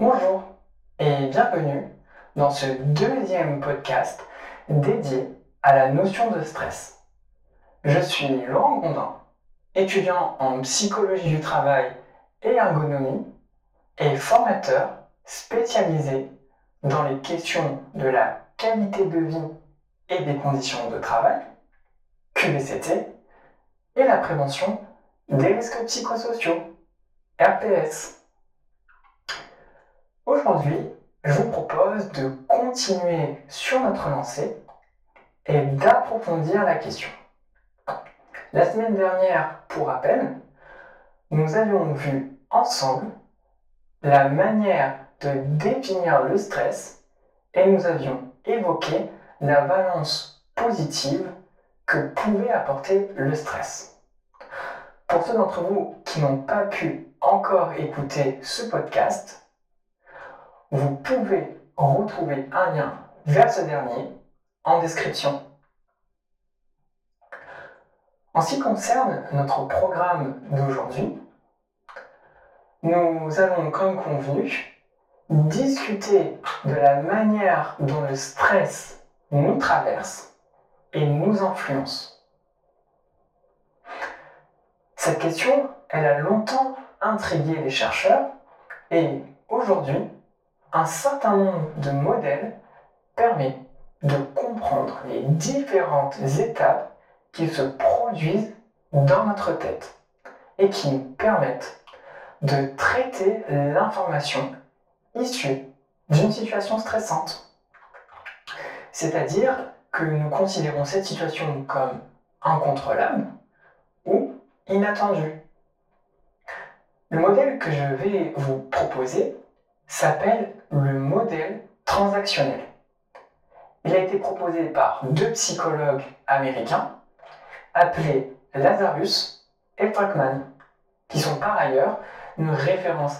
Bonjour et bienvenue dans ce deuxième podcast dédié à la notion de stress. Je suis Laurent Gondin, étudiant en psychologie du travail et ergonomie et formateur spécialisé dans les questions de la qualité de vie et des conditions de travail, QVCT, et la prévention des risques psychosociaux, RPS. Aujourd'hui, je vous propose de continuer sur notre lancée et d'approfondir la question. La semaine dernière, pour rappel, nous avions vu ensemble la manière de définir le stress et nous avions évoqué la valence positive que pouvait apporter le stress. Pour ceux d'entre vous qui n'ont pas pu encore écouter ce podcast, vous pouvez retrouver un lien vers ce dernier en description. En ce qui concerne notre programme d'aujourd'hui, nous allons, comme convenu, discuter de la manière dont le stress nous traverse et nous influence. Cette question, elle a longtemps intrigué les chercheurs et aujourd'hui, un certain nombre de modèles permet de comprendre les différentes étapes qui se produisent dans notre tête et qui nous permettent de traiter l'information issue d'une situation stressante. C'est-à-dire que nous considérons cette situation comme incontrôlable ou inattendue. Le modèle que je vais vous proposer s'appelle le modèle transactionnel. Il a été proposé par deux psychologues américains appelés Lazarus et Falkman, qui sont par ailleurs une référence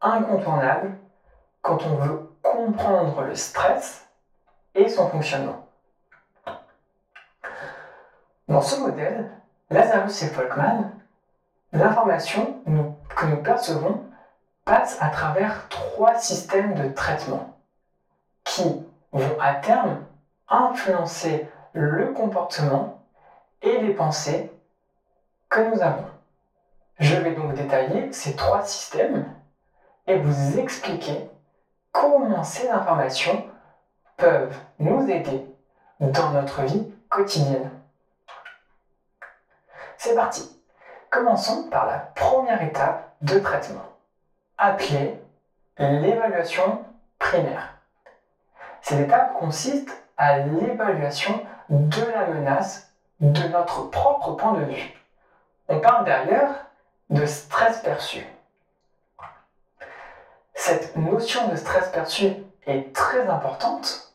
incontournable quand on veut comprendre le stress et son fonctionnement. Dans ce modèle, Lazarus et Folkman, l'information que nous percevons passe à travers trois systèmes de traitement qui vont à terme influencer le comportement et les pensées que nous avons. Je vais donc détailler ces trois systèmes et vous expliquer comment ces informations peuvent nous aider dans notre vie quotidienne. C'est parti. Commençons par la première étape de traitement appelée l'évaluation primaire. Cette étape consiste à l'évaluation de la menace de notre propre point de vue. On parle d'ailleurs de stress perçu. Cette notion de stress perçu est très importante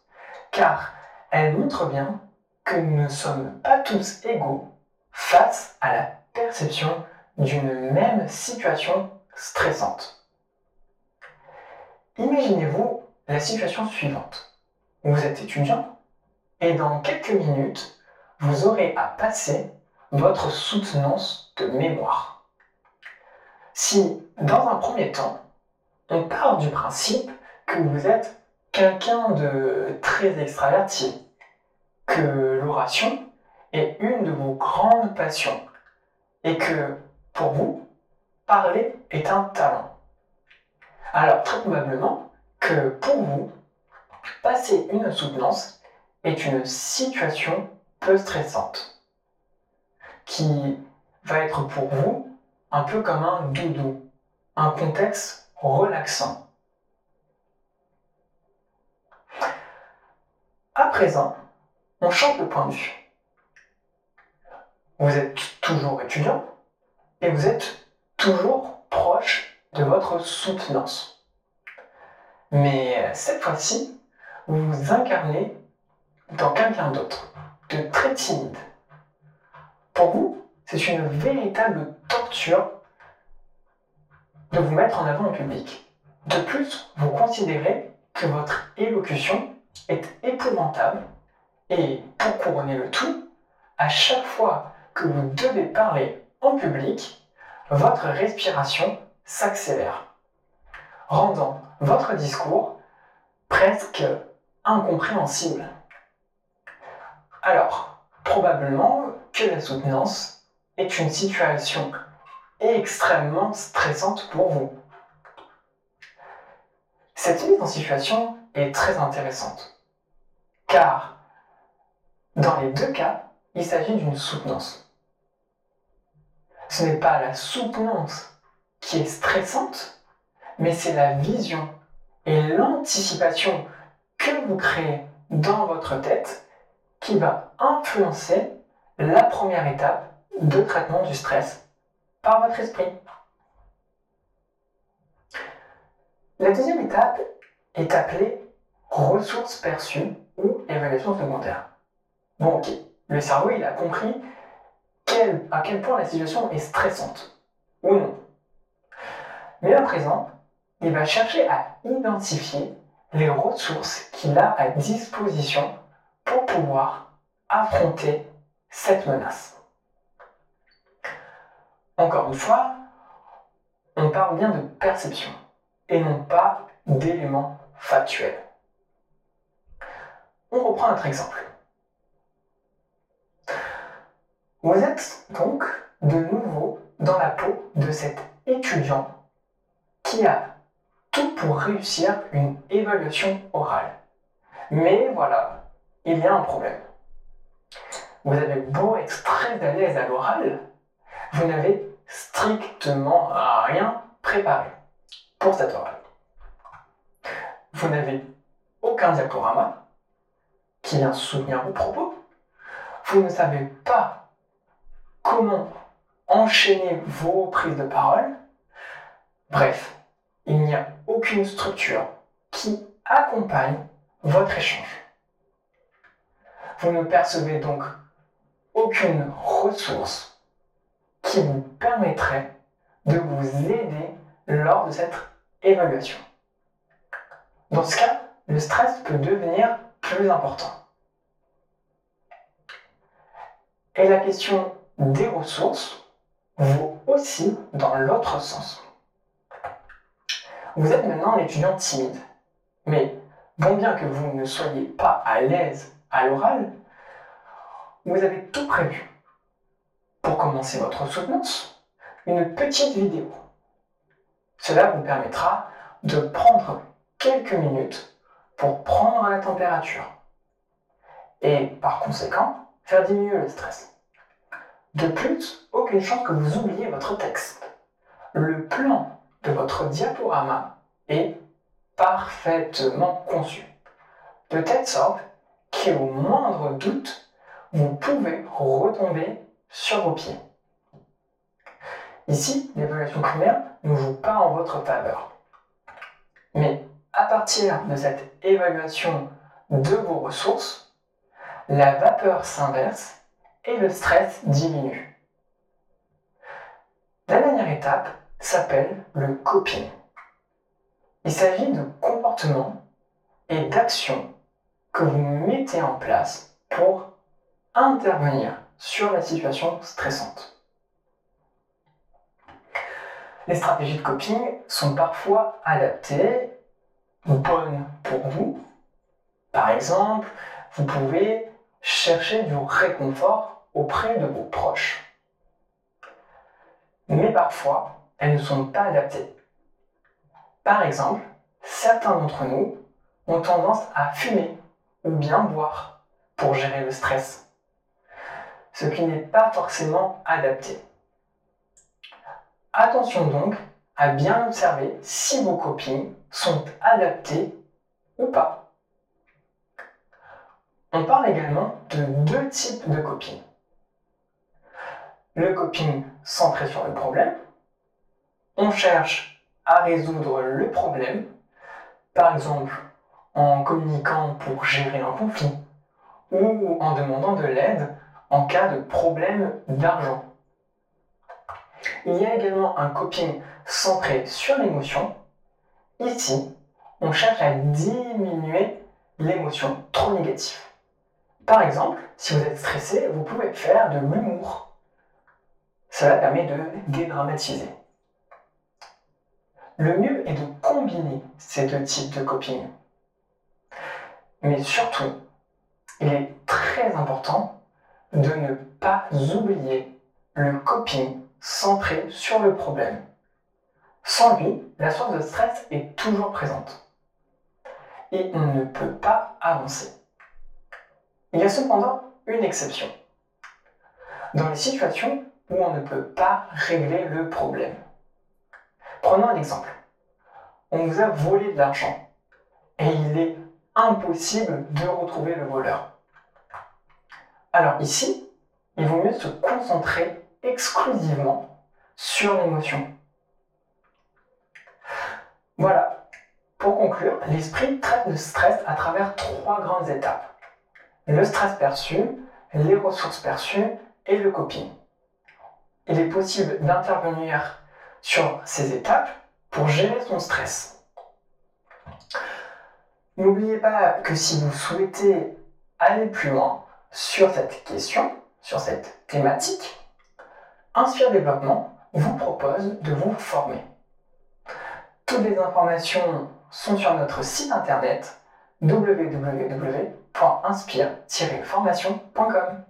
car elle montre bien que nous ne sommes pas tous égaux face à la perception d'une même situation stressante. Imaginez-vous la situation suivante. Vous êtes étudiant et dans quelques minutes, vous aurez à passer votre soutenance de mémoire. Si, dans un premier temps, on part du principe que vous êtes quelqu'un de très extraverti, que l'oration est une de vos grandes passions et que, pour vous, parler est un talent. Alors, très probablement que pour vous, passer une soutenance est une situation peu stressante qui va être pour vous un peu comme un doudou, un contexte relaxant. À présent, on change de point de vue. Vous êtes toujours étudiant et vous êtes toujours proche de votre soutenance. Mais cette fois-ci, vous vous incarnez dans quelqu'un d'autre, de très timide. Pour vous, c'est une véritable torture de vous mettre en avant en public. De plus, vous considérez que votre élocution est épouvantable et pour couronner le tout, à chaque fois que vous devez parler en public, votre respiration s'accélère, rendant votre discours presque incompréhensible. Alors, probablement que la soutenance est une situation extrêmement stressante pour vous. Cette mise en situation est très intéressante, car dans les deux cas, il s'agit d'une soutenance. Ce n'est pas la soutenance qui est stressante, mais c'est la vision et l'anticipation que vous créez dans votre tête qui va influencer la première étape de traitement du stress par votre esprit. La deuxième étape est appelée ressources perçues ou évaluation secondaire. Bon, ok, le cerveau, il a compris à quel point la situation est stressante, ou non. Mais à présent, il va chercher à identifier les ressources qu'il a à disposition pour pouvoir affronter cette menace. Encore une fois, on parle bien de perception et non pas d'éléments factuels. On reprend notre exemple. Vous êtes donc de nouveau dans la peau de cet étudiant qui a tout pour réussir une évaluation orale. Mais voilà, il y a un problème. Vous avez beau être très à l'aise à l'oral, vous n'avez strictement rien préparé pour cette oral. Vous n'avez aucun diaporama qui vient soutenir vos propos. Vous ne savez pas comment enchaîner vos prises de parole. Bref, il n'y a aucune structure qui accompagne votre échange. Vous ne percevez donc aucune ressource qui vous permettrait de vous aider lors de cette évaluation. Dans ce cas, le stress peut devenir plus important. Et la question des ressources vaut aussi dans l'autre sens. Vous êtes maintenant un étudiant timide, mais bon bien que vous ne soyez pas à l'aise à l'oral, vous avez tout prévu pour commencer votre soutenance, une petite vidéo. Cela vous permettra de prendre quelques minutes pour prendre la température et par conséquent faire diminuer le stress. De plus, aucune chance que vous oubliez votre texte. Le plan de votre diaporama est parfaitement conçu, de telle sorte qu'au moindre doute, vous pouvez retomber sur vos pieds. Ici, l'évaluation primaire ne joue pas en votre faveur. Mais à partir de cette évaluation de vos ressources, la vapeur s'inverse et le stress diminue. La dernière étape s'appelle le coping. Il s'agit de comportements et d'actions que vous mettez en place pour intervenir sur la situation stressante. Les stratégies de coping sont parfois adaptées, bonnes pour vous. Par exemple, vous pouvez chercher du réconfort auprès de vos proches. Mais parfois, elles ne sont pas adaptées. Par exemple, certains d'entre nous ont tendance à fumer ou bien boire pour gérer le stress, ce qui n'est pas forcément adapté. Attention donc à bien observer si vos copines sont adaptées ou pas. On parle également de deux types de coping. Le coping centré sur le problème. On cherche à résoudre le problème, par exemple en communiquant pour gérer un conflit ou en demandant de l'aide en cas de problème d'argent. Il y a également un coping centré sur l'émotion. Ici, on cherche à diminuer l'émotion trop négative. Par exemple, si vous êtes stressé, vous pouvez faire de l'humour. Cela permet de dédramatiser. Le mieux est de combiner ces deux types de coping. Mais surtout, il est très important de ne pas oublier le coping centré sur le problème. Sans lui, la source de stress est toujours présente. Et on ne peut pas avancer. Il y a cependant une exception. Dans les situations où on ne peut pas régler le problème. Prenons un exemple. On vous a volé de l'argent et il est impossible de retrouver le voleur. Alors ici, il vaut mieux se concentrer exclusivement sur l'émotion. Voilà. Pour conclure, l'esprit traite le stress à travers trois grandes étapes. Le stress perçu, les ressources perçues et le coping. Il est possible d'intervenir sur ces étapes pour gérer son stress. N'oubliez pas que si vous souhaitez aller plus loin sur cette question, sur cette thématique, Inspire Développement vous propose de vous former. Toutes les informations sont sur notre site internet www.inspire-formation.com.